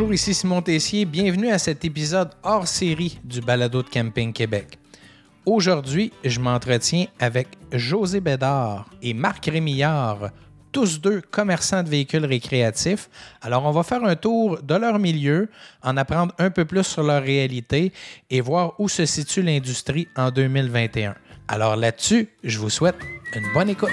Bonjour, ici Simon Tessier. Bienvenue à cet épisode hors série du Balado de Camping Québec. Aujourd'hui, je m'entretiens avec José Bédard et Marc Rémillard, tous deux commerçants de véhicules récréatifs. Alors, on va faire un tour de leur milieu, en apprendre un peu plus sur leur réalité et voir où se situe l'industrie en 2021. Alors là-dessus, je vous souhaite une bonne écoute.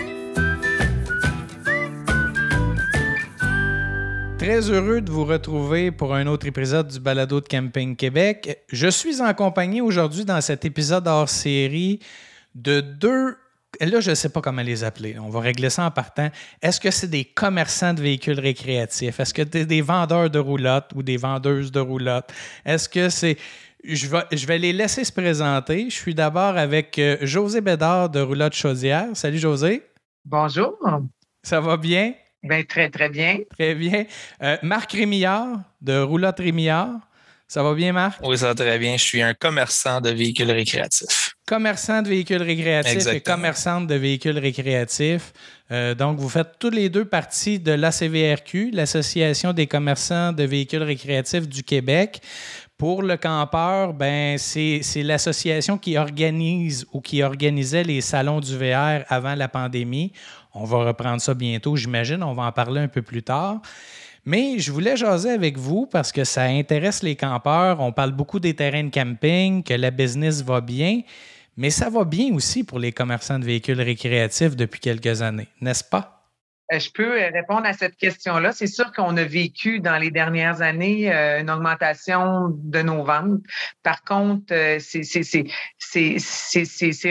Très heureux de vous retrouver pour un autre épisode du Balado de Camping Québec. Je suis en compagnie aujourd'hui dans cet épisode hors série de deux. Là, je ne sais pas comment les appeler. On va régler ça en partant. Est-ce que c'est des commerçants de véhicules récréatifs? Est-ce que c'est des vendeurs de roulottes ou des vendeuses de roulottes? Est-ce que c'est. Je vais, je vais les laisser se présenter. Je suis d'abord avec euh, José Bédard de Roulotte Chaudière. Salut José. Bonjour. Ça va bien? Bien, très, très bien. Très bien. Euh, Marc Rémillard de Roulotte Rémillard. Ça va bien, Marc? Oui, ça va très bien. Je suis un commerçant de véhicules récréatifs. Commerçant de véhicules récréatifs Exactement. et commerçante de véhicules récréatifs. Euh, donc, vous faites tous les deux partie de l'ACVRQ, l'Association des commerçants de véhicules récréatifs du Québec. Pour le campeur, ben, c'est c'est l'association qui organise ou qui organisait les salons du VR avant la pandémie. On va reprendre ça bientôt, j'imagine. On va en parler un peu plus tard. Mais je voulais jaser avec vous parce que ça intéresse les campeurs. On parle beaucoup des terrains de camping, que la business va bien, mais ça va bien aussi pour les commerçants de véhicules récréatifs depuis quelques années, n'est-ce pas? Euh, Je peux euh, répondre à cette question-là. C'est sûr qu'on a vécu dans les dernières années euh, une augmentation de nos ventes. Par contre, c'est-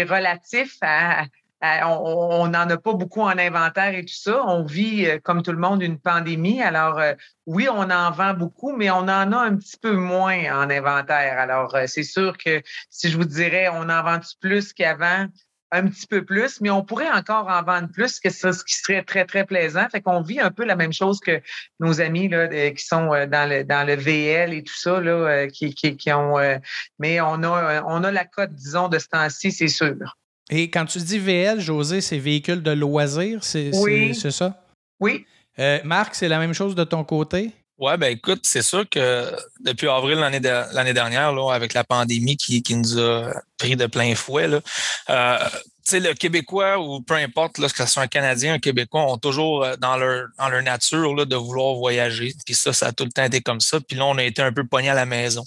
relatif à- on on n'en a pas beaucoup en inventaire et tout ça. On vit, euh, comme tout le monde, une pandémie. Alors, euh, oui, on en vend beaucoup, mais on en a un petit peu moins en inventaire. Alors, euh, c'est sûr que si je vous dirais, on en vend plus qu'avant, un petit peu plus, mais on pourrait encore en vendre plus, que ce qui serait très, très plaisant. Fait qu'on vit un peu la même chose que nos amis là, qui sont dans le, dans le VL et tout ça, là, qui, qui, qui ont. mais on a, on a la cote, disons, de ce temps-ci, c'est sûr. Et quand tu dis VL, José, c'est véhicule de loisirs, c'est Oui. ça? Oui, Euh, Marc, c'est la même chose de ton côté? Ouais, ben écoute, c'est sûr que depuis avril l'année de- l'année dernière, là, avec la pandémie qui, qui nous a pris de plein fouet, là, euh, le Québécois ou peu importe, là, que ce soit un Canadien, un Québécois, ont toujours euh, dans leur, dans leur nature là, de vouloir voyager. Puis ça, ça a tout le temps été comme ça. Puis là, on a été un peu pogné à la maison.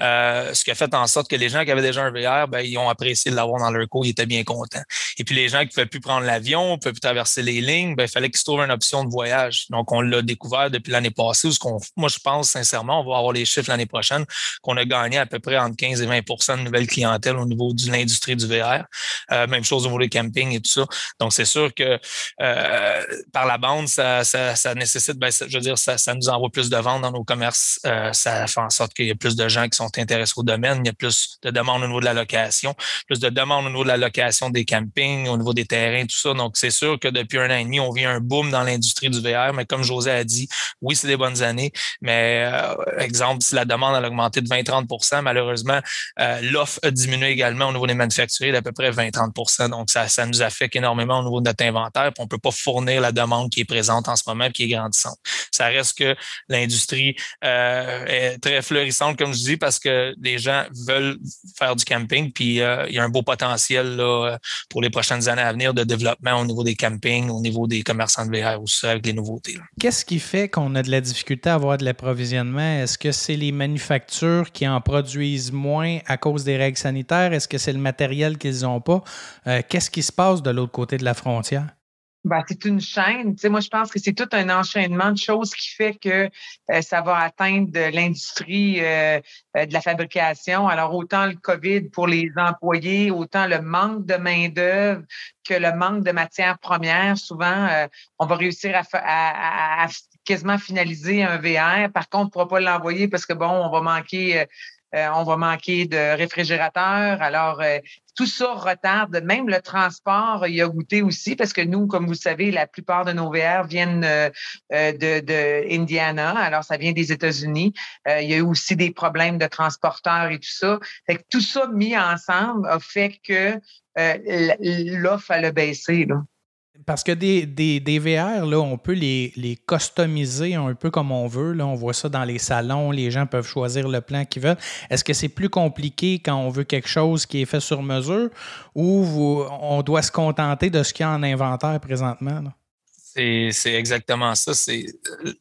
Euh, ce qui a fait en sorte que les gens qui avaient déjà un VR, ben, ils ont apprécié de l'avoir dans leur cours, ils étaient bien contents. Et puis les gens qui ne pouvaient plus prendre l'avion, ne pouvaient plus traverser les lignes, ben, il fallait qu'ils trouvent une option de voyage. Donc, on l'a découvert depuis l'année passée, où ce qu'on, moi, je pense sincèrement, on va avoir les chiffres l'année prochaine, qu'on a gagné à peu près entre 15 et 20% de nouvelles clientèles au niveau de l'industrie du VR. Euh, même chose au niveau des campings et tout ça. Donc, c'est sûr que euh, par la bande, ça, nécessite, ben, je veux dire, ça, nous envoie plus de ventes dans nos commerces. Euh, ça fait en sorte qu'il y a plus de gens qui sont intéressés au domaine. Il y a plus de demandes au niveau de la location, plus de demandes au niveau de la location des campings, au niveau des terrains, tout ça. Donc, c'est sûr que depuis un an et demi, on vit un boom dans l'industrie du VR. Mais comme José a dit, oui, c'est des bonnes années. Mais, exemple, si la demande a augmenté de 20-30% malheureusement, l'offre a diminué également au niveau des manufacturiers d'à peu près 20-30% Donc, ça, nous affecte énormément au niveau de notre inventaire. Puis on peut pas fournir la demande qui est présente en ce moment et qui est grandissante. Ça reste que l'industrie euh, est très florissante, comme je dis, parce que les gens veulent faire du camping. Puis euh, il y a un beau potentiel là, euh, pour les prochaines années à venir de développement au niveau des campings, au niveau des commerçants de VR aussi, avec les nouveautés. Qu'est-ce qui fait qu'on a de la difficulté à avoir de l'approvisionnement? Est-ce que c'est les manufactures qui en produisent moins à cause des règles sanitaires? Est-ce que c'est le matériel qu'ils n'ont pas? Euh, Qu'est-ce qui se passe de l'autre côté de la frontière? Ben, c'est une chaîne. Moi, je pense que c'est tout un enchaînement de choses qui fait que euh, ça va atteindre l'industrie euh, de la fabrication. Alors, autant le COVID pour les employés, autant le manque de main-d'œuvre que le manque de matières premières. Souvent, on va réussir à- à quasiment finaliser un VR. Par contre, on ne pourra pas l'envoyer parce que, bon, on va manquer. Euh, on va manquer de réfrigérateurs. Alors, euh, tout ça retarde. Même le transport, il a goûté aussi parce que nous, comme vous le savez, la plupart de nos VR viennent euh, euh, de, de. Alors, ça vient des États-Unis. Il y a eu aussi des problèmes de transporteurs et tout ça. Fait tout ça mis ensemble a fait que euh, l'offre, a baissé. Là. Parce que des, des, VR, là, on peut les, les, customiser un peu comme on veut. Là. On voit ça dans les salons, les gens peuvent choisir le plan qu'ils veulent. Est-ce que c'est plus compliqué quand on veut quelque chose qui est fait sur mesure ou on doit se contenter de ce qu'il y a en inventaire présentement? C'est exactement ça.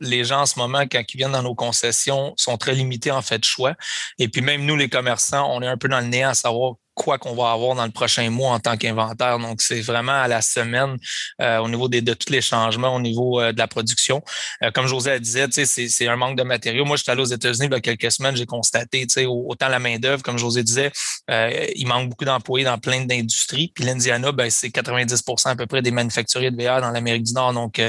Les gens en ce moment, quand ils viennent dans nos concessions, sont très limités en fait de choix. Et puis même nous, les commerçants, on est un peu dans le néant à savoir quoi qu'on va avoir dans le prochain mois en tant qu'inventaire. Donc, c'est vraiment à la semaine euh, au niveau des, de tous les changements au niveau euh, de la production. Euh, comme José disait, c'est un manque de matériaux. Moi, j'étais allé aux États-Unis il y a quelques semaines, j'ai constaté, autant la main-d'œuvre, comme José disait, il manque beaucoup d'employés dans plein d'industries. Puis l'Indiana, ben, c'est 90% à peu près des manufacturiers de VR dans l'Amérique du Nord. Donc,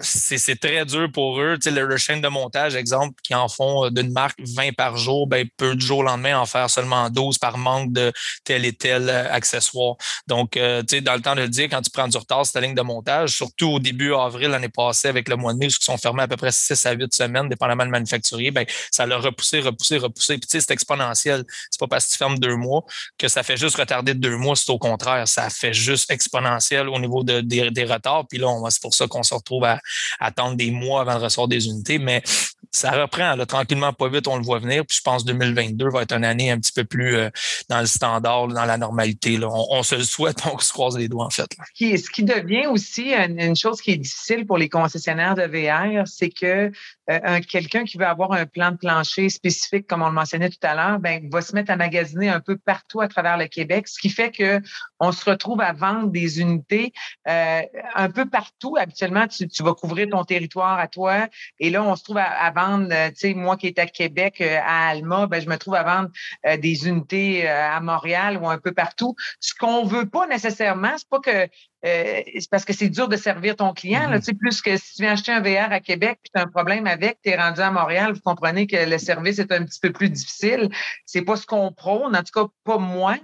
c'est très dur pour eux. Tu sais, le, chaîne de montage, exemple, qui en font d'une marque 20 par jour, ben, peu de jours au lendemain en faire seulement 12 par manque de tel et tel euh, accessoire. Donc, euh, tu sais, dans le temps de le dire, quand tu prends du retard sur ta ligne de montage, surtout au début avril l'année passée avec le mois de mai, qui sont fermés à peu près 6 à 8 semaines, dépendamment du manufacturier, ben, ça l'a repoussé, repoussé, repoussé. Puis, tu sais, c'est exponentiel. C'est pas parce que tu fermes deux mois que ça fait juste retarder de deux mois. C'est au contraire. Ça fait juste exponentiel au niveau de, des, retards. Puis là, c'est pour ça qu'on se retrouve à, attendre des mois avant de recevoir des unités. Mais ça reprend tranquillement, pas vite, on le voit venir. Puis je pense que 2022 va être une année un petit peu plus euh, dans le standard, dans la normalité. Là. On, se le souhaite, on se croise les doigts, en fait. Ce qui devient aussi une, chose qui est difficile pour les concessionnaires de VR, c'est que euh, quelqu'un qui veut avoir un plan de plancher spécifique, comme on le mentionnait tout à l'heure, ben, va se mettre à magasiner un peu partout à travers le Québec, ce qui fait que on se retrouve à vendre des unités euh, un peu partout. Habituellement, tu, vas couvrir ton territoire à toi, et là, on se trouve à, vendre, euh, tu sais, moi qui est à Québec, à Alma, ben, je me trouve à vendre des unités à Montréal ou un peu partout. Ce qu'on veut pas nécessairement, c'est pas que euh, c'est parce que c'est dur de servir ton client. Là, mm-hmm. plus que si tu viens acheter un VR à Québec tu as un problème avec, tu es rendu à Montréal, vous comprenez que le service est un petit peu plus difficile. C'est pas ce qu'on prône, en tout cas pas moi.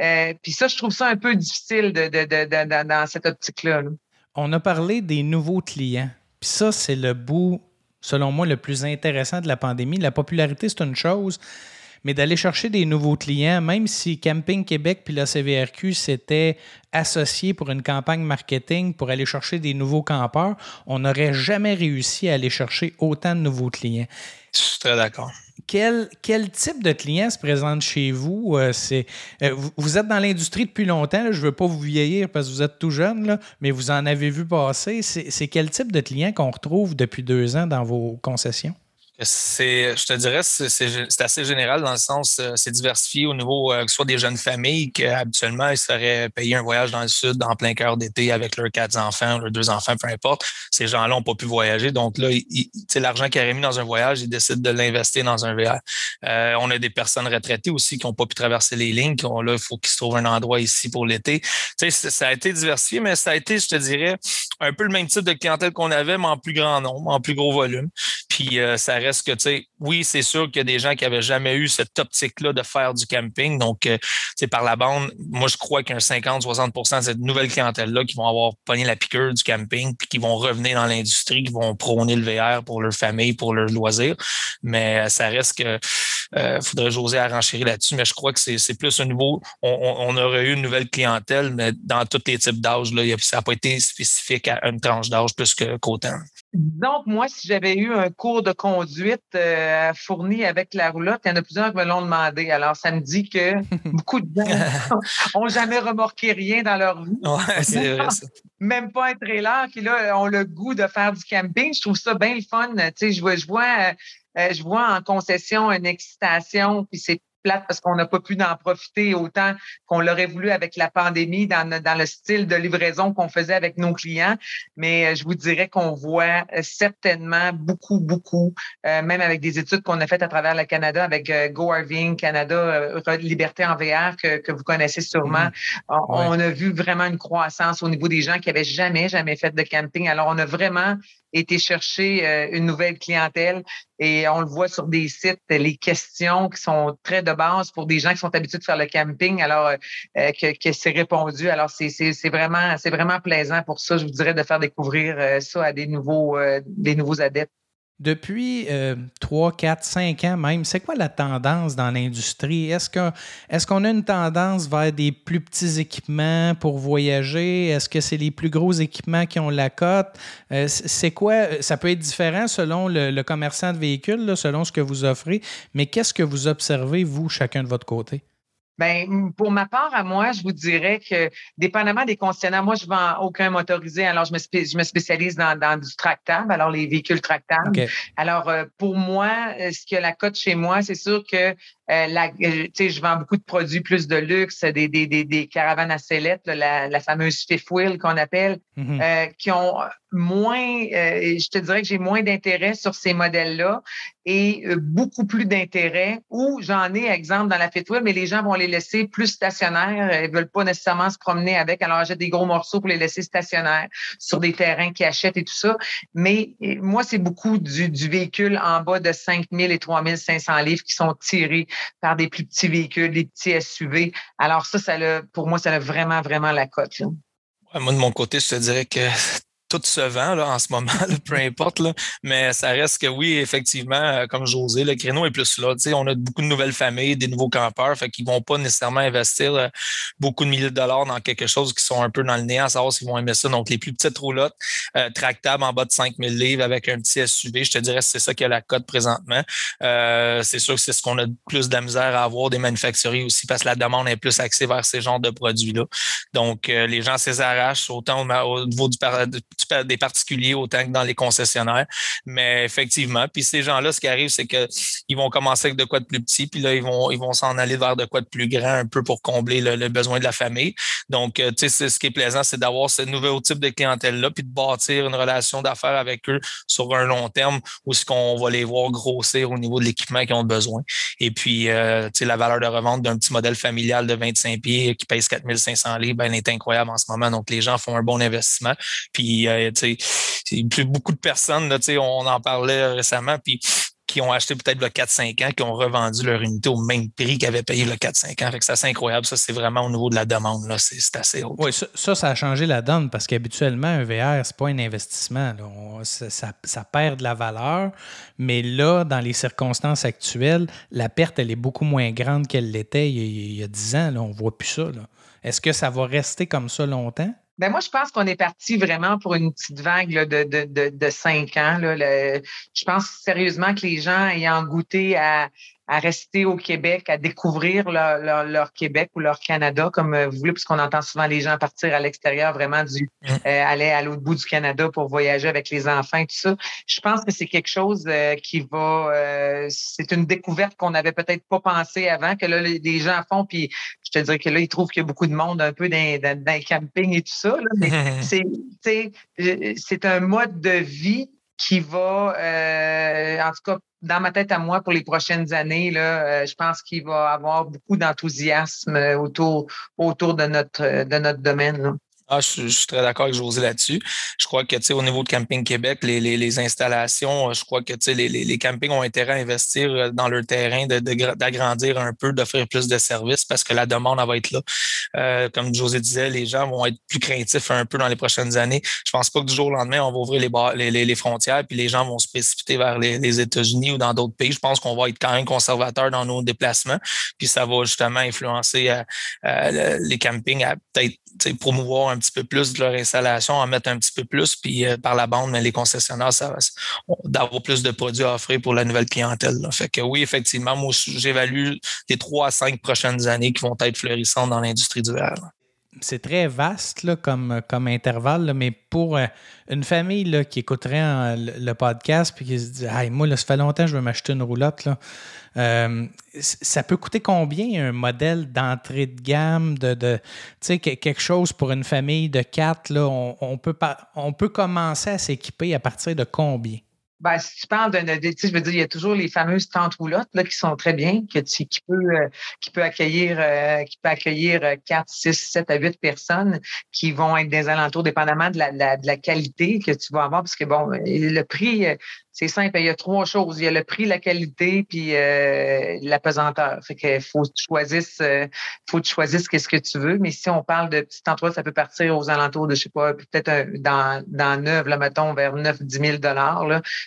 Euh, puis ça, je trouve ça un peu difficile de, dans cette optique-là. On a parlé des nouveaux clients. Puis ça, c'est le bout, selon moi, le plus intéressant de la pandémie. La popularité, c'est une chose mais d'aller chercher des nouveaux clients, même si Camping Québec puis la CVRQ s'étaient associés pour une campagne marketing pour aller chercher des nouveaux campeurs, on n'aurait jamais réussi à aller chercher autant de nouveaux clients. Je suis très d'accord. Quel, quel, type de clients se présente chez vous? Euh, c'est, euh, vous, êtes dans l'industrie depuis longtemps. je ne veux pas vous vieillir parce que vous êtes tout jeune, là, mais vous en avez vu passer. C'est, quel type de clients qu'on retrouve depuis deux ans dans vos concessions? Je te dirais, c'est assez général dans le sens, euh, c'est diversifié au niveau euh, que ce soit des jeunes familles qui habituellement ils seraient payés un voyage dans le sud en plein cœur d'été avec leurs quatre enfants, leurs deux enfants, peu importe. Ces gens-là n'ont pas pu voyager. Donc là, l'argent qu'ils auraient mis dans un voyage, ils décident de l'investir dans un VR. Euh, on a des personnes retraitées aussi qui n'ont pas pu traverser les lignes. Qui là, il faut qu'ils se trouvent un endroit ici pour l'été. Ça a été diversifié, mais ça a été, je te dirais, un peu le même type de clientèle qu'on avait, mais en plus grand nombre, en plus gros volume. Puis ça reste que, tu sais, oui, c'est sûr qu'il y a des gens qui n'avaient jamais eu cette optique-là de faire du camping. Donc, euh, tu par la bande, moi, je crois qu'un 50-60% de cette nouvelle clientèle-là qui vont avoir pogné la piqûre du camping, puis qui vont revenir dans l'industrie, qui vont prôner le VR pour leur famille, pour leur loisir. Mais euh, ça reste que euh, faudrait José renchérir là-dessus, mais je crois que c'est plus un niveau. On, aurait eu une nouvelle clientèle, mais dans tous les types d'âge, ça n'a pas été spécifique à une tranche d'âge plus qu'autant. Donc, moi, si j'avais eu un cours de conduite euh, fourni avec la roulotte, il y en a plusieurs qui me l'ont demandé. Alors, ça me dit que beaucoup de gens n'ont jamais remorqué rien dans leur vie. Ouais, c'est vrai ça. Même pas un trailer qui là ont le goût de faire du camping. Je trouve ça bien le fun. Tu sais, je vois, je vois euh, je vois en concession une excitation, puis c'est plate parce qu'on n'a pas pu en profiter autant qu'on l'aurait voulu avec la pandémie dans, dans le style de livraison qu'on faisait avec nos clients. Mais euh, je vous dirais qu'on voit euh, certainement beaucoup, beaucoup, même avec des études qu'on a faites à travers le Canada avec Go RVing Canada, Liberté en VR que, que vous connaissez sûrement. Mm-hmm. On, a vu vraiment une croissance au niveau des gens qui avaient jamais, jamais fait de camping. Alors, on a vraiment été chercher une nouvelle clientèle et on le voit sur des sites, les questions qui sont très de base pour des gens qui sont habitués de faire le camping, alors euh, euh, que, c'est répondu. Alors, c'est vraiment, vraiment plaisant pour ça, je vous dirais, de faire découvrir euh, ça à des nouveaux, des nouveaux adeptes. Depuis 3, 4, 5 ans même, c'est quoi la tendance dans l'industrie? Est-ce qu'on est qu'on a une tendance vers des plus petits équipements pour voyager? Est-ce que c'est les plus gros équipements qui ont la cote? Euh, c'est quoi? Ça peut être différent selon le, commerçant de véhicules, selon ce que vous offrez, mais qu'est-ce que vous observez, vous, chacun de votre côté? Ben, pour ma part, à moi, je vous dirais que, dépendamment des concessionnaires, moi, je vends aucun motorisé, alors je me, je me spécialise dans, dans, du tractable, alors les véhicules tractables. Alors, euh, pour moi, euh, ce que la cote chez moi, c'est sûr que la, je vends beaucoup de produits plus de luxe, des, des, des, des caravanes à sellettes, la, la, fameuse fifth wheel qu'on appelle, mm-hmm. qui ont moins, je te dirais que j'ai moins d'intérêt sur ces modèles-là et beaucoup plus d'intérêt où j'en ai, exemple, dans la fifth wheel, mais les gens vont les laisser plus stationnaires. Ils veulent pas nécessairement se promener avec. Alors, j'ai des gros morceaux pour les laisser stationnaires sur des terrains qui achètent et tout ça. Mais moi, c'est beaucoup du, du, véhicule en bas de 5 000 et 3 500 livres qui sont tirés par des plus petits véhicules, des petits SUV. Alors ça, ça pour moi, ça a vraiment, vraiment la cote. moi, de mon côté, je te dirais que tout se vend là, en ce moment, peu importe. Là. Mais ça reste que oui, effectivement, euh, comme José, le créneau est plus là. on a beaucoup de nouvelles familles, des nouveaux campeurs, fait qu'ils vont pas nécessairement investir euh, beaucoup de milliers de dollars dans quelque chose qui sont un peu dans le néant, savoir s'ils vont aimer ça. Donc, les plus petites roulottes, euh, tractables en bas de 5000 livres avec un petit SUV, je te dirais c'est ça qui a la cote présentement. c'est sûr que c'est ce qu'on a plus de la misère à avoir des manufacturiers aussi parce que la demande est plus axée vers ces genres de produits-là. Donc, les gens s'y arrachent autant au, niveau du, des particuliers autant que dans les concessionnaires. Mais effectivement, puis ces gens-là, ce qui arrive, c'est qu'ils vont commencer avec de quoi de plus petit, puis là, ils vont ils vont s'en aller vers de quoi de plus grand, un peu pour combler le, besoin de la famille. Donc, euh, tu sais, ce qui est plaisant, c'est d'avoir ce nouveau type de clientèle-là, puis de bâtir une relation d'affaires avec eux sur un long terme, où ce qu'on va les voir grossir au niveau de l'équipement qu'ils ont besoin. Et puis, euh, tu sais, la valeur de revente d'un petit modèle familial de 25 pieds qui pèse 4500 livres, ben, elle est incroyable en ce moment. Donc, les gens font un bon investissement. Puis, euh, plus beaucoup de personnes, là, on en parlait récemment, puis qui ont acheté peut-être le 4-5 ans, qui ont revendu leur unité au même prix qu'ils avaient payé le 4-5 ans. Fait que c'est assez incroyable. Ça, c'est vraiment au niveau de la demande. Là, c'est, assez haut. Oui, ça, ça, a changé la donne parce qu'habituellement, un VR, c'est pas un investissement. ça, perd de la valeur. Mais là, dans les circonstances actuelles, la perte, elle est beaucoup moins grande qu'elle l'était il, y a 10 ans. Là. On voit plus ça. Est-ce que ça va rester comme ça longtemps? Ben moi, je pense qu'on est parti vraiment pour une petite vague de, de, de, de, cinq ans. Là. je pense sérieusement que les gens ayant goûté à, à rester au Québec, à découvrir leur, leur, Québec ou leur Canada, comme euh, vous voulez, puisqu'on entend souvent les gens partir à l'extérieur, vraiment du euh, aller à l'autre bout du Canada pour voyager avec les enfants et tout ça. Je pense que c'est quelque chose euh, qui va, c'est une découverte qu'on n'avait peut-être pas pensé avant, que là, les, gens font, puis je te dirais que là, ils trouvent qu'il y a beaucoup de monde un peu dans, dans, dans les campings et tout ça. Là, mais c'est, c'est un mode de vie qui va, en tout cas, dans ma tête à moi pour les prochaines années, là, euh, je pense qu'il va avoir beaucoup d'enthousiasme autour, autour de notre, de notre domaine. Ah, je, suis très d'accord avec José là-dessus. Je crois que, tu sais, au niveau de Camping Québec, les, les, installations, je crois que, tu sais, les, les, campings ont intérêt à investir euh, dans leur terrain, d'agrandir un peu, d'offrir plus de services parce que la demande, va être là. Euh, comme José disait, les gens vont être plus craintifs un peu dans les prochaines années. Je pense pas que du jour au lendemain, on va ouvrir les, les, frontières puis les gens vont se précipiter vers les, États-Unis ou dans d'autres pays. Je pense qu'on va être quand même conservateur dans nos déplacements. Puis ça va justement influencer euh, les campings à peut-être promouvoir un petit peu plus de leur installation, en mettre un petit peu plus, puis euh, par la bande, mais les concessionnaires, ça d'avoir plus de produits à offrir pour la nouvelle clientèle. Fait que oui, effectivement, moi, j'évalue les trois à cinq prochaines années qui vont être florissantes dans l'industrie du verre c'est très vaste là, comme, comme intervalle, mais pour euh, une famille là, qui écouterait le, podcast puis qui se dit hey, Moi, là, ça fait longtemps que je veux m'acheter une roulotte, là. Euh, ça peut coûter combien un modèle d'entrée de gamme de, de quelque chose pour une famille de quatre? Là, on, on, peut on peut commencer à s'équiper à partir de combien? Ben, si tu parles d'un, je veux dire, il y a toujours les fameuses tentes roulottes là, qui sont très bien, que tu, qui peut, euh, qui peut accueillir, euh, qui peut accueillir 4, 6, 7 à 8 personnes qui vont être des alentours, dépendamment de la, de la qualité que tu vas avoir, parce que bon, le prix, c'est simple. Il y a trois choses. Il y a le prix, la qualité, puis euh, la pesanteur. Fait qu'il faut que tu choisisses, euh, faut que tu choisisses qu'est-ce que tu veux. Mais si on parle de petit endroit, ça peut partir aux alentours de, je sais pas, peut-être dans, dans neuf, là, mettons, vers 9, 10 000 dollars.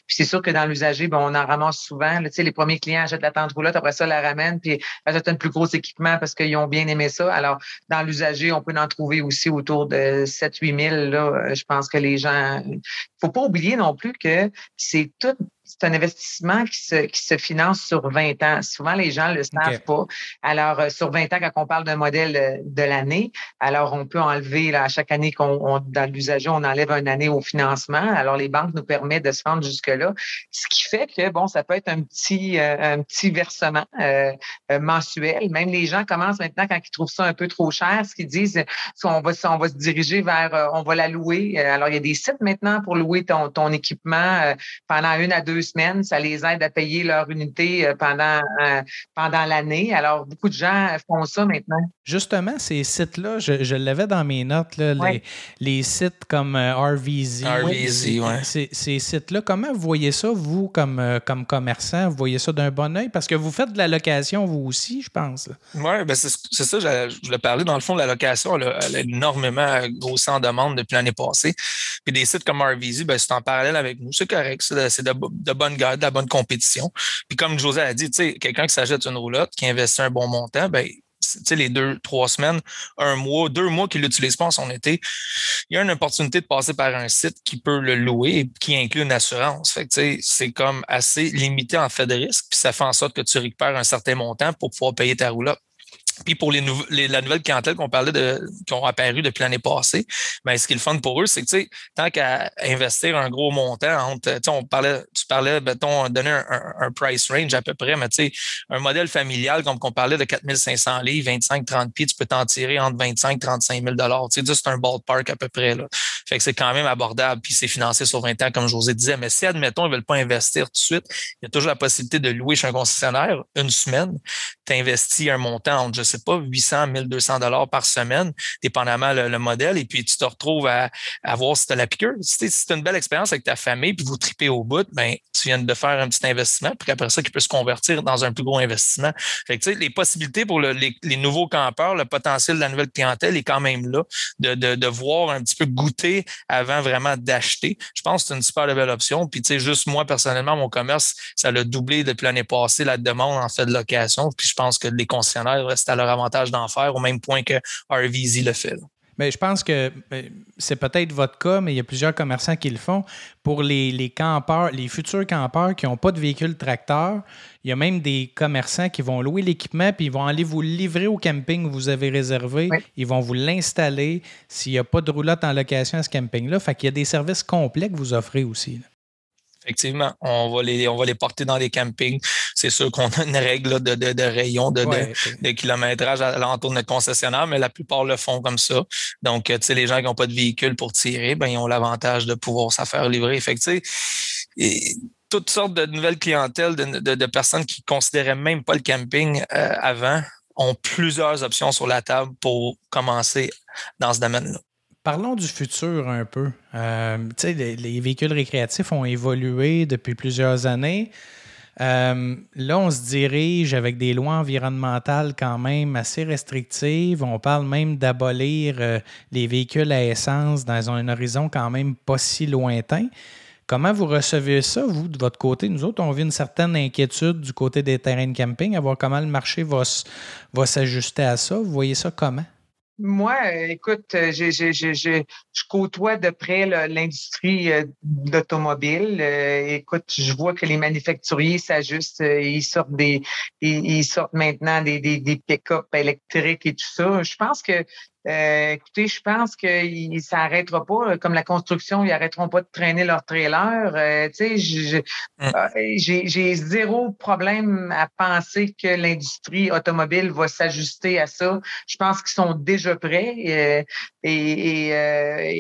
Puis c'est sûr que dans l'usager, ben, on en ramasse souvent. Là, les premiers clients achètent la tente roulotte, après ça, la ramènent, puis achètent un plus gros équipement parce qu'ils ont bien aimé ça. Alors, dans l'usager, on peut en trouver aussi autour de 7-8 000. Là, je pense que les gens. Faut pas oublier non plus que c'est tout c'est un investissement qui se, qui se finance sur 20 ans. Souvent, les gens ne le savent pas. Alors, euh, sur 20 ans, quand on parle d'un modèle euh, de l'année, alors on peut enlever, là, à chaque année qu'on dans l'usager, on enlève une année au financement. Alors, les banques nous permettent de se rendre jusque-là. Ce qui fait que, bon, ça peut être un petit, euh, un petit versement mensuel. Même les gens commencent maintenant, quand ils trouvent ça un peu trop cher, ce qu'ils disent, on va, on va se diriger vers, on va la louer. Alors, il y a des sites maintenant pour louer ton, ton équipement pendant une à deux semaines. Ça les aide à payer leur unité euh, pendant, euh, pendant l'année. Alors, beaucoup de gens font ça maintenant. Justement, ces sites-là, je, l'avais dans mes notes, les, sites comme euh, RVZ. RVZ, oui. Ces, sites-là, comment vous voyez ça, vous, comme, comme commerçant? Vous voyez ça d'un bon oeil? Parce que vous faites de la location, vous aussi, je pense. Oui, ben c'est ça, je voulais parler. Dans le fond, la location, elle a, énormément grossi en demande depuis l'année passée. Puis des sites comme RVZ, ben, c'est en parallèle avec nous. C'est correct. C'est de, de bonne garde, de la bonne compétition. Puis comme José a dit, quelqu'un qui s'achète une roulotte, qui investit un bon montant, ben, les deux, trois semaines, un mois, deux mois qu'il l'utilise pas en son été, il y a une opportunité de passer par un site qui peut le louer et qui inclut une assurance. Fait c'est comme assez limité en fait de risque, puis ça fait en sorte que tu récupères un certain montant pour pouvoir payer ta roulotte. Puis pour les, les, la nouvelle clientèle qu'on parlait de, qui ont apparu depuis l'année passée, ben, ce qui est le fun pour eux, c'est que, tu tant qu'à investir un gros montant, entre, on parlait, tu parlais, mettons, donner un, un, price range à peu près, mais tu un modèle familial, comme qu'on parlait de 4500 livres, 25-30 pieds, tu peux t'en tirer entre 25 35 000 Tu sais, c'est un ballpark à peu près, là. Fait que c'est quand même abordable, puis c'est financé sur 20 ans, comme José disait. Mais si, admettons, ils ne veulent pas investir tout de suite, il y a toujours la possibilité de louer chez un concessionnaire une semaine. Tu investis un montant entre, je sais pas, 800, 1200 dollars par semaine, dépendamment le, le, modèle, et puis tu te retrouves à, voir si tu as la piqûre. Si c'est une belle expérience avec ta famille, puis vous tripez au bout, ben tu viens de faire un petit investissement, puis après ça, qui peut se convertir dans un plus gros investissement. Les possibilités pour les, nouveaux campeurs, le potentiel de la nouvelle clientèle est quand même là, de, de, de voir un petit peu goûter avant vraiment d'acheter. Je pense que c'est une super belle option. Puis, tu sais, juste moi, personnellement, mon commerce, ça l'a doublé depuis l'année passée, la demande en fait de location. Puis, je pense que les concessionnaires restent à leur avantage d'en faire au même point que RVZ le fait. Mais je pense que ben, c'est peut-être votre cas, mais il y a plusieurs commerçants qui le font. Pour les, les campeurs, les futurs campeurs qui n'ont pas de véhicule tracteur, il y a même des commerçants qui vont louer l'équipement puis ils vont aller vous livrer au camping que vous avez réservé. Ils vont vous l'installer s'il n'y a pas de roulotte en location à ce camping-là. Fait qu'il y a des services complets que vous offrez aussi. Effectivement, on va les, on va les porter dans les campings. C'est sûr qu'on a une règle de, de, de rayon, de, de, kilométrage à l'entour de notre concessionnaire, mais la plupart le font comme ça. Donc, tu sais, les gens qui n'ont pas de véhicule pour tirer, ben, ils ont l'avantage de pouvoir s'en faire livrer. Fait que, et toutes sortes de nouvelles clientèles, de, de, personnes qui considéraient même pas le camping euh, avant, ont plusieurs options sur la table pour commencer dans ce domaine-là. Parlons du futur un peu. Euh, les, les, véhicules récréatifs ont évolué depuis plusieurs années. Euh, là, on se dirige avec des lois environnementales quand même assez restrictives. On parle même d'abolir euh, les véhicules à essence dans un horizon quand même pas si lointain. Comment vous recevez ça, vous, de votre côté? Nous autres, on vit une certaine inquiétude du côté des terrains de camping, à voir comment le marché va, va s'ajuster à ça. Vous voyez ça comment? Moi, euh, écoute, euh, je côtoie de près l'industrie euh, d'automobile. Écoute, je vois que les manufacturiers s'ajustent. Ils sortent des, ils sortent maintenant des, des, des pick-up électriques et tout ça. Je pense que euh, écoutez, je pense que ça n'arrêtera pas. Comme la construction, ils n'arrêteront pas de traîner leur trailer. Euh, tu sais, hum. euh, j'ai zéro problème à penser que l'industrie automobile va s'ajuster à ça. Je pense qu'ils sont déjà prêts et, et,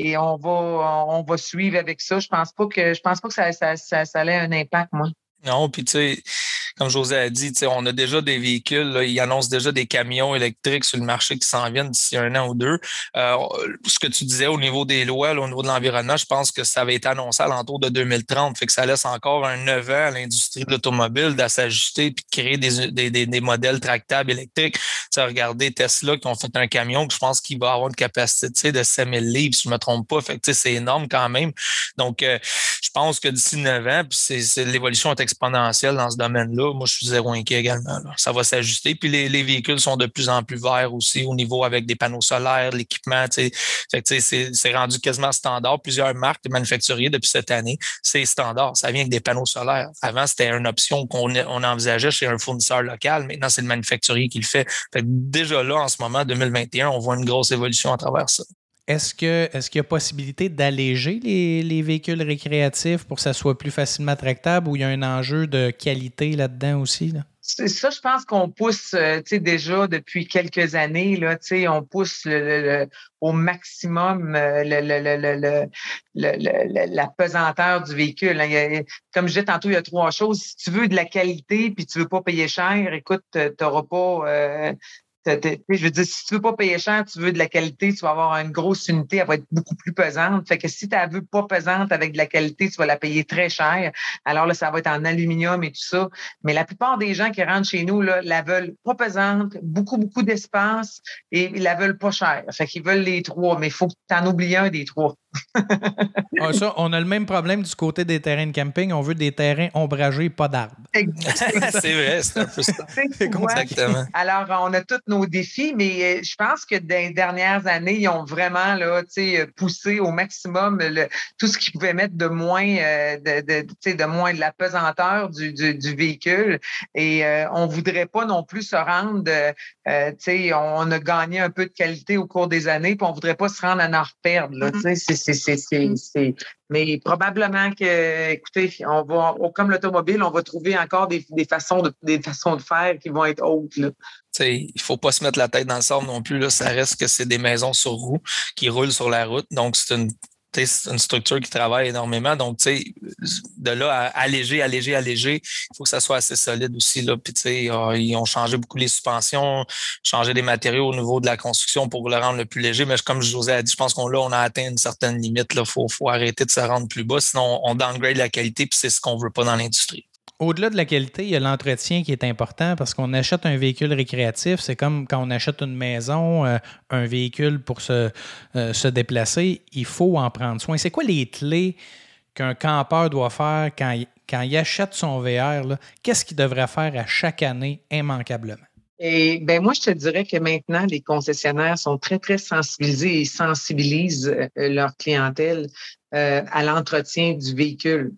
et, on va on va suivre avec ça. Je pense pas que je pense pas que ça, ça, ça, ça ait un impact, moi. Non, puis tu sais, comme José a dit, on a déjà des véhicules, là, ils annoncent déjà des camions électriques sur le marché qui s'en viennent d'ici un an ou deux. Euh, ce que tu disais au niveau des lois, au niveau de l'environnement, je pense que ça avait été annoncé à l'entour de 2030, fait que ça laisse encore un 9 ans à l'industrie de l'automobile de s'ajuster puis de créer des, des, des, modèles tractables électriques. Tu as regardé Tesla qui ont fait un camion que je pense qu'il va avoir une capacité de 5000 livres, si je ne me trompe pas. Fait que c'est énorme quand même. Donc, euh, pense que d'ici 9 ans, puis l'évolution est exponentielle dans ce domaine-là. Moi, je suis zéro inquiet également. Ça va s'ajuster. Puis les, les, véhicules sont de plus en plus verts aussi au niveau avec des panneaux solaires, l'équipement. C'est rendu quasiment standard. Plusieurs marques de manufacturiers depuis cette année, c'est standard. Ça vient avec des panneaux solaires. Avant, c'était une option qu'on on envisageait chez un fournisseur local. Maintenant, c'est le manufacturier qui le fait. fait déjà là, en ce moment, 2021, on voit une grosse évolution à travers ça. Est-ce est-ce qu'il y a possibilité d'alléger les, véhicules récréatifs pour que ça soit plus facilement tractable ou il y a un enjeu de qualité là-dedans aussi? Là? Ça, je pense qu'on pousse euh, déjà depuis quelques années, là, on pousse au maximum euh, la pesanteur du véhicule. Hein. comme je disais tantôt, il y a trois choses. Si tu veux de la qualité puis tu veux pas payer cher, écoute, tu n'auras pas euh, je veux dire, si tu veux pas payer cher, tu veux de la qualité, tu vas avoir une grosse unité, elle va être beaucoup plus pesante. Fait que si tu la veux pas pesante avec de la qualité, tu vas la payer très cher. Alors là, ça va être en aluminium et tout ça. Mais la plupart des gens qui rentrent chez nous, là, la veulent pas pesante, beaucoup, beaucoup d'espace et ils la veulent pas cher. Fait qu'ils veulent les trois, mais il faut que tu en oublies un des trois. Ah, ça, on a le même problème du côté des terrains de camping. On veut des terrains ombragés, pas d'arbres. c'est vrai, c'est un peu ça. Exactement. Alors, on a tous nos défis, mais euh, je pense que dans les dernières années, ils ont vraiment là, poussé au maximum tout ce qu'ils pouvaient mettre de moins, euh, de, de, de, moins de la pesanteur du, du, véhicule. Et euh, on ne voudrait pas non plus se rendre, on a gagné un peu de qualité au cours des années, puis on ne voudrait pas se rendre à en reperdre. Là, mm-hmm c'est, mais probablement que, écoutez, on va, comme l'automobile, on va trouver encore des, façons, de, des façons de faire qui vont être autres. Là. Il ne faut pas se mettre la tête dans le sable non plus. Là. Ça reste que c'est des maisons sur roues qui roulent sur la route. Donc, c'est une c'est une structure qui travaille énormément. Donc, de là à alléger, alléger, alléger, il faut que ça soit assez solide aussi. Là. Puis, ah, ils ont changé beaucoup les suspensions, changé des matériaux au niveau de la construction pour le rendre le plus léger. Mais comme José a dit, je pense qu'on là, a atteint une certaine limite. Il faut, faut arrêter de se rendre plus bas, sinon on downgrade la qualité, puis c'est ce qu'on veut pas dans l'industrie. Au-delà de la qualité, il y a l'entretien qui est important parce qu'on achète un véhicule récréatif. C'est comme quand on achète une maison, euh, un véhicule pour se, euh, se déplacer. Il faut en prendre soin. C'est quoi les clés qu'un campeur doit faire quand il, quand il achète son VR? Qu'est-ce qu'il devrait faire à chaque année immanquablement? Et ben moi, je te dirais que maintenant, les concessionnaires sont très, très sensibilisés et sensibilisent euh, leur clientèle à l'entretien du véhicule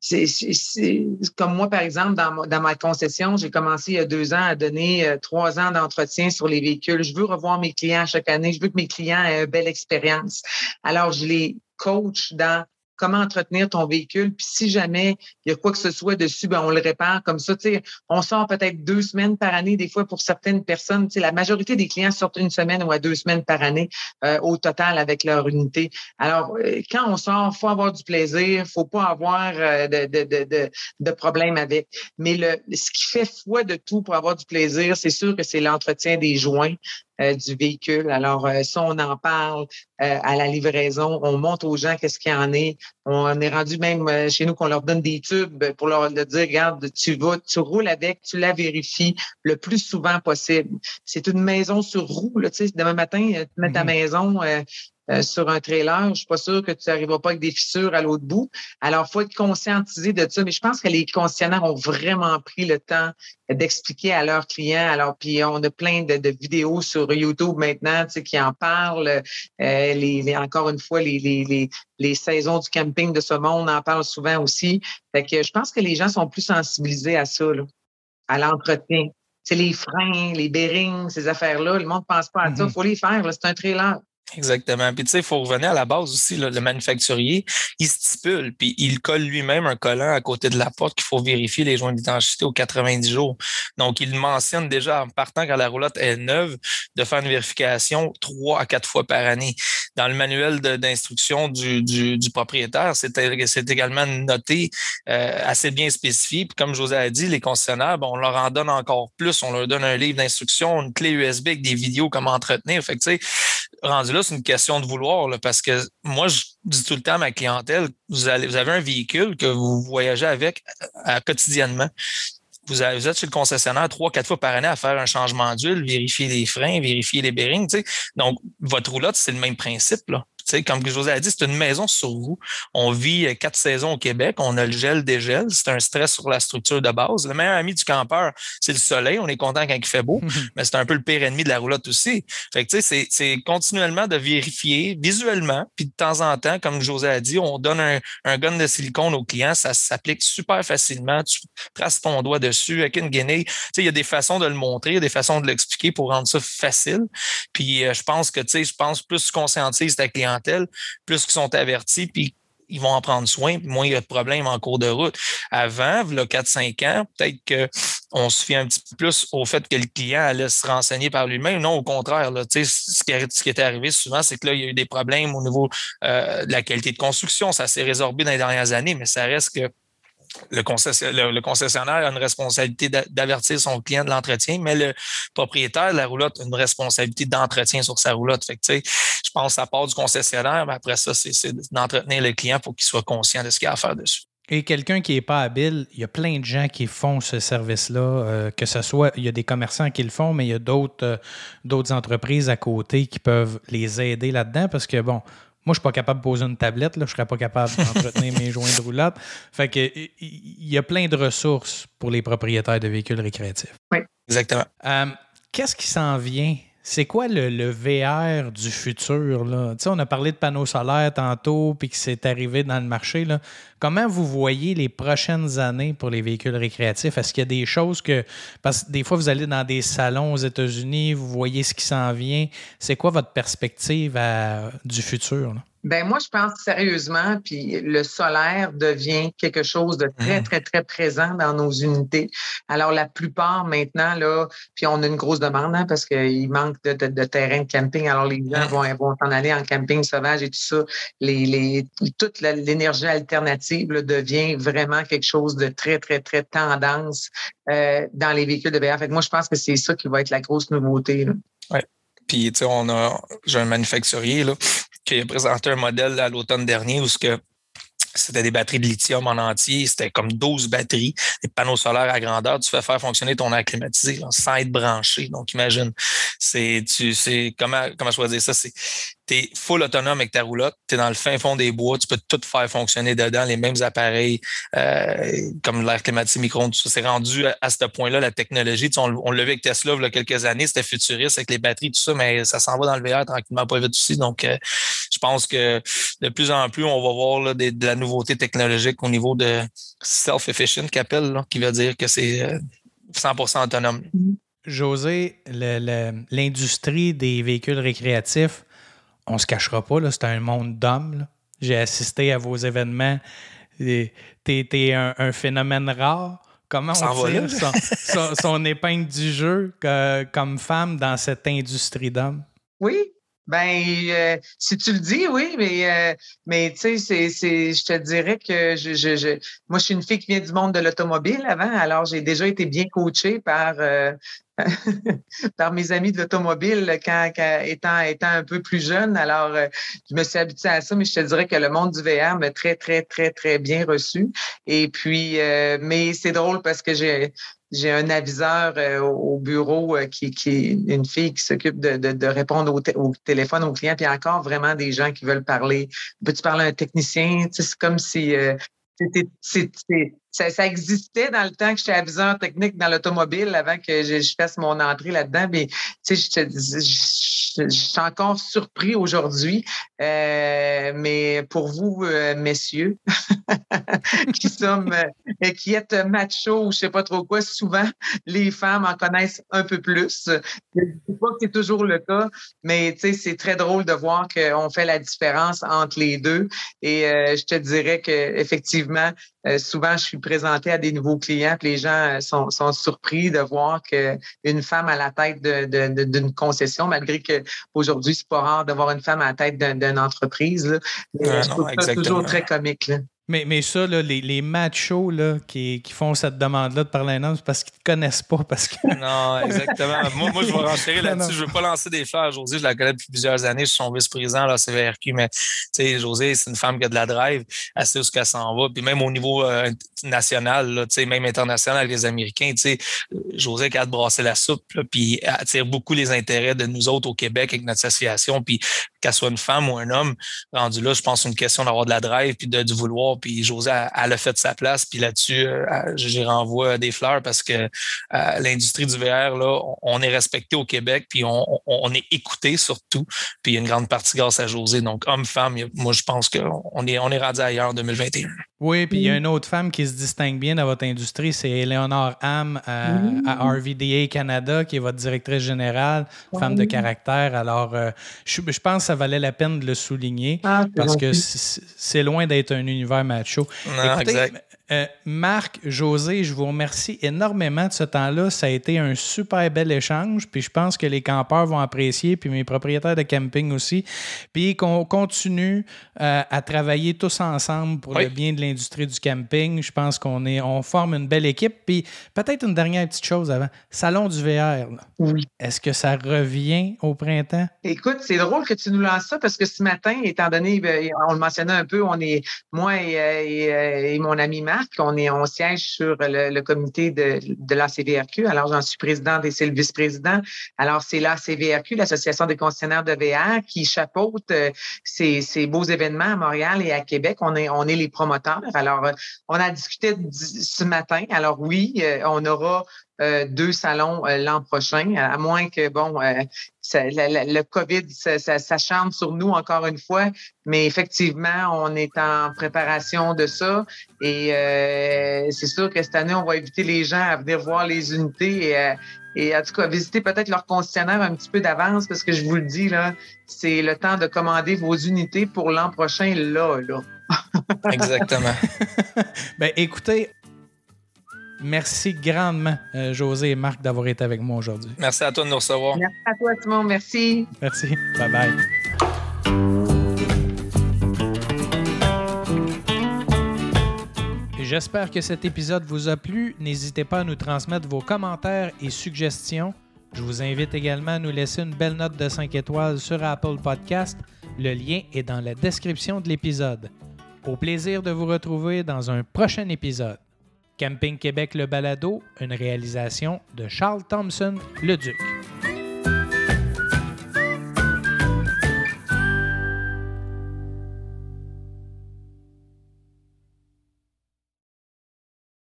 c'est comme moi, par exemple, dans, dans ma concession, j'ai commencé il y a deux ans à donner euh, trois ans d'entretien sur les véhicules. Je veux revoir mes clients chaque année. Je veux que mes clients aient une belle expérience. Alors, je les coach dans comment entretenir ton véhicule. Puis si jamais il y a quoi que ce soit dessus, ben on le répare comme ça. Tu sais, on sort peut-être deux semaines par année, des fois pour certaines personnes. Tu sais, la majorité des clients sortent une semaine ou à deux semaines par année euh, au total avec leur unité. Alors, euh, quand on sort, faut avoir du plaisir, faut pas avoir euh, de, de, de, de, problème avec. Mais le, ce qui fait foi de tout pour avoir du plaisir, c'est sûr que c'est l'entretien des joints. Euh, du véhicule. Alors, euh, ça, on en parle euh, à la livraison. On montre aux gens qu'est-ce qu'il y en est. On est rendu même chez nous qu'on leur donne des tubes pour leur, dire, regarde, tu vas, tu roules avec, tu la vérifies le plus souvent possible. C'est une maison sur roue. Là, tu sais, demain matin, tu mets ta mm-hmm. maison, euh, sur un trailer, je suis pas sûre que tu n'arriveras pas avec des fissures à l'autre bout. Alors, il faut être conscientisé de ça. Mais je pense que les concessionnaires ont vraiment pris le temps d'expliquer à leurs clients. Alors, puis on a plein de, vidéos sur YouTube maintenant tu sais, qui en parlent. Euh, les, encore une fois, les, les, les, saisons du camping de ce monde en parlent souvent aussi. Fait que je pense que les gens sont plus sensibilisés à ça, là, à l'entretien. C'est les freins, les bearings, ces affaires-là. Le monde ne pense pas à ça. Il mm-hmm. faut les faire. C'est un trailer. Exactement. Puis tu sais, il faut revenir à la base aussi. le manufacturier, il stipule, puis il colle lui-même un collant à côté de la porte qu'il faut vérifier les joints d'identité aux 90 jours. Donc, il mentionne déjà en partant quand la roulotte est neuve de faire une vérification trois à quatre fois par année. Dans le manuel d'instruction du, du, du, propriétaire, c'est également noté euh, assez bien spécifié. Puis comme José a dit, les concessionnaires, bon, on leur en donne encore plus. On leur donne un livre d'instruction, une clé USB avec des vidéos comment entretenir. Fait que tu sais, rendu là, c'est une question de vouloir, parce que moi, je dis tout le temps à ma clientèle, vous, vous avez un véhicule que vous voyagez avec à, quotidiennement. Vous, êtes chez le concessionnaire trois, quatre fois par année à faire un changement d'huile, vérifier les freins, vérifier les bearings. Donc, votre roulotte, c'est le même principe. Là sais, comme José a dit, c'est une maison sur vous. On vit quatre saisons au Québec, on a le gel, dégel, c'est un stress sur la structure de base. Le meilleur ami du campeur, c'est le soleil. On est content quand il fait beau, mais c'est un peu le pire ennemi de la roulotte aussi. Fait que, tu sais, c'est continuellement de vérifier visuellement, puis de temps en temps, comme José a dit, on donne un, un gun de silicone au client, ça s'applique super facilement. Tu traces ton doigt dessus avec une guinée. Tu sais, il y a des façons de le montrer, il y a des façons de l'expliquer pour rendre ça facile. Puis euh, je pense que, tu sais, je pense plus tu conscientises ta clientèle, plus qu'ils sont avertis, puis ils vont en prendre soin, moins il y a de problèmes en cours de route. Avant, il y a 4-5 ans, peut-être qu'on se fie un petit peu plus au fait que le client allait se renseigner par lui-même. Non, au contraire. Là, ce, qui, ce qui était arrivé souvent, c'est que là, il y a eu des problèmes au niveau euh, de la qualité de construction. Ça s'est résorbé dans les dernières années, mais ça reste que le, concessionnaire, a une responsabilité d'avertir son client de l'entretien, mais le propriétaire de la roulotte a une responsabilité d'entretien sur sa roulotte. Je pense que ça part du concessionnaire, mais après ça, c'est d'entretenir le client pour qu'il soit conscient de ce qu'il a à faire dessus. Et quelqu'un qui n'est pas habile, il y a plein de gens qui font ce service-là, euh, que ce soit, il y a des commerçants qui le font, mais il y a d'autres euh, entreprises à côté qui peuvent les aider là-dedans parce que, bon, moi, je ne suis pas capable de poser une tablette, là, je ne serais pas capable d'entretenir mes joints de roulotte. Fait que il y a plein de ressources pour les propriétaires de véhicules récréatifs. Oui, exactement. Euh, qu'est-ce qui s'en vient c'est quoi le, VR du futur? Là? on a parlé de panneaux solaires tantôt, puis que c'est arrivé dans le marché. Comment vous voyez les prochaines années pour les véhicules récréatifs? Est-ce qu'il y a des choses que. Parce que des fois, vous allez dans des salons aux États-Unis, vous voyez ce qui s'en vient. C'est quoi votre perspective du futur? Ben moi, je pense sérieusement, puis le solaire devient quelque chose de très, mmh. très, très présent dans nos unités. Alors, la plupart maintenant, là, puis on a une grosse demande hein, parce qu'il manque de, de, terrain de camping. Alors, les gens vont, vont en aller en camping sauvage et tout ça. Les, les, toute l'énergie alternative devient vraiment quelque chose de très, très, très tendance euh, dans les véhicules de VR. Fait moi, je pense que c'est ça qui va être la grosse nouveauté. Oui. Puis, tu sais, on a, j'ai un manufacturier, là, a présenté un modèle à l'automne dernier où ce que c'était des batteries de lithium en entier. C'était comme 12 batteries, des panneaux solaires à grandeur. Tu fais faire fonctionner ton air climatisé sans être branché. Donc, imagine, c'est, tu sais, comment, comment choisir ça? C'est, tu es full autonome avec ta roulotte, tu es dans le fin fond des bois, tu peux tout faire fonctionner dedans, les mêmes appareils euh, comme l'air climatisé micro C'est rendu à, ce point-là, la technologie. on, l'a vu avec Tesla il y a quelques années, c'était futuriste avec les batteries, tout ça, mais ça s'en va dans le VR tranquillement, pas vite aussi. Donc, euh, je pense que de plus en plus, on va voir de la nouveauté technologique au niveau de self-efficient qu'appelle, qui veut dire que c'est 100% euh, autonome. José, l'industrie des véhicules récréatifs, on se cachera pas, c'est un monde d'hommes. J'ai assisté à vos événements. Tu es, un, phénomène rare. Comment on tire son, épingle du jeu comme femme dans cette industrie d'hommes? Oui, ben, euh, si tu le dis, oui, mais, euh, mais tu sais, c'est, je te dirais que je, je, moi, je suis une fille qui vient du monde de l'automobile avant, alors j'ai déjà été bien coachée par, euh, par mes amis de l'automobile quand, étant, étant un peu plus jeune. Alors, je me suis habituée à ça, mais je te dirais que le monde du VR m'a très, très, très, très bien reçu. Et puis, mais c'est drôle parce que j'ai j'ai un aviseur euh, au bureau euh, qui, qui, une fille qui s'occupe de, de, de, répondre au, au, téléphone aux clients. Puis encore vraiment des gens qui veulent parler. Peux-tu parler à un technicien? c'est comme si euh, ça, existait dans le temps que j'étais aviseur technique dans l'automobile avant que je, je, fasse mon entrée là-dedans. Mais tu sais, je, je, suis encore surpris aujourd'hui. Euh, mais pour vous, euh, messieurs, qui sommes euh, qui êtes macho ou je sais pas trop quoi, souvent les femmes en connaissent un peu plus. Je ne pas que c'est toujours le cas, mais tu sais, c'est très drôle de voir qu'on fait la différence entre les deux. Et je te dirais que effectivement, souvent je suis présenté à des nouveaux clients, puis les gens sont, sont surpris de voir qu'une femme à la tête d'une concession, malgré que aujourd'hui, c'est pas rare de voir une femme à la tête d'une entreprise. Là. je trouve ça toujours très comique. Mais, mais ça, là, les, les machos là, qui, qui font cette demande-là de parler un homme, c'est parce qu'ils ne te connaissent pas. Parce que... non, exactement. moi, moi, je vais renchérir là-dessus. Je ne veux pas lancer des fleurs. José, je la connais depuis plusieurs années. Je suis son vice-président à la CVRQ. Mais tu sais, José, c'est une femme qui a de la drive. Elle sait où qu'elle s'en va. Puis même au niveau euh, national, là, même international avec les Américains, tu sais, José qui a de brasser la soupe. Là, puis elle attire beaucoup les intérêts de nous autres au Québec avec notre association. Puis qu'elle soit une femme ou un homme, rendu là, je pense que c'est une question d'avoir de la drive puis de, du vouloir puis José, elle, a fait sa place. Puis là-dessus, euh, j'y renvoie des fleurs parce que euh, l'industrie du VR, là, on est respecté au Québec, puis on, est écouté surtout. Puis il y a une grande partie grâce à José. Donc, homme-femme, moi, je pense qu'on est, on est rendu ailleurs en 2021. Oui, puis il y a une autre femme qui se distingue bien dans votre industrie, c'est Eleonore Ham à, RVDA Canada, qui est votre directrice générale, femme de caractère. Alors, euh, je, pense que ça valait la peine de le souligner ah, parce que c'est loin d'être un univers macho. Euh, Marc, José, je vous remercie énormément de ce temps-là. Ça a été un super bel échange. Puis je pense que les campeurs vont apprécier, puis mes propriétaires de camping aussi. Puis qu'on continue euh, à travailler tous ensemble pour le bien de l'industrie du camping. Je pense qu'on est, on forme une belle équipe. Puis peut-être une dernière petite chose avant. Salon du VR. Oui. Est-ce que ça revient au printemps? Écoute, c'est drôle que tu nous lances ça parce que ce matin, étant donné, ben, on le mentionnait un peu, on est, moi et, euh, et mon ami Marc, on, est, on siège sur le, comité de, de l'ACVRQ. Alors, j'en suis présidente et c'est le vice-président. Alors, c'est l'ACVRQ, l'Association des concessionnaires de VR, qui chapeaute euh, ces, ces, beaux événements à Montréal et à Québec. On est, on est les promoteurs. Alors, euh, on a discuté ce matin. Alors, oui, euh, on aura deux salons l'an prochain, à moins que, bon, le COVID, ça, chante sur nous encore une fois, mais effectivement, on est en préparation de ça. Et euh, c'est sûr que cette année, on va inviter les gens à venir voir les unités et, euh, et en tout cas, visiter peut-être leur concessionnaire un petit peu d'avance parce que je vous le dis, là, c'est le temps de commander vos unités pour l'an prochain, là, là. Exactement. ben, écoutez, Merci grandement, euh, José et Marc, d'avoir été avec moi aujourd'hui. Merci à toi de nous recevoir. Merci à toi, Simon. Merci. Merci. Bye bye. J'espère que cet épisode vous a plu. N'hésitez pas à nous transmettre vos commentaires et suggestions. Je vous invite également à nous laisser une belle note de 5 étoiles sur Apple Podcast. Le lien est dans la description de l'épisode. Au plaisir de vous retrouver dans un prochain épisode. Camping Québec Le Balado, une réalisation de Charles Thompson, le Duc.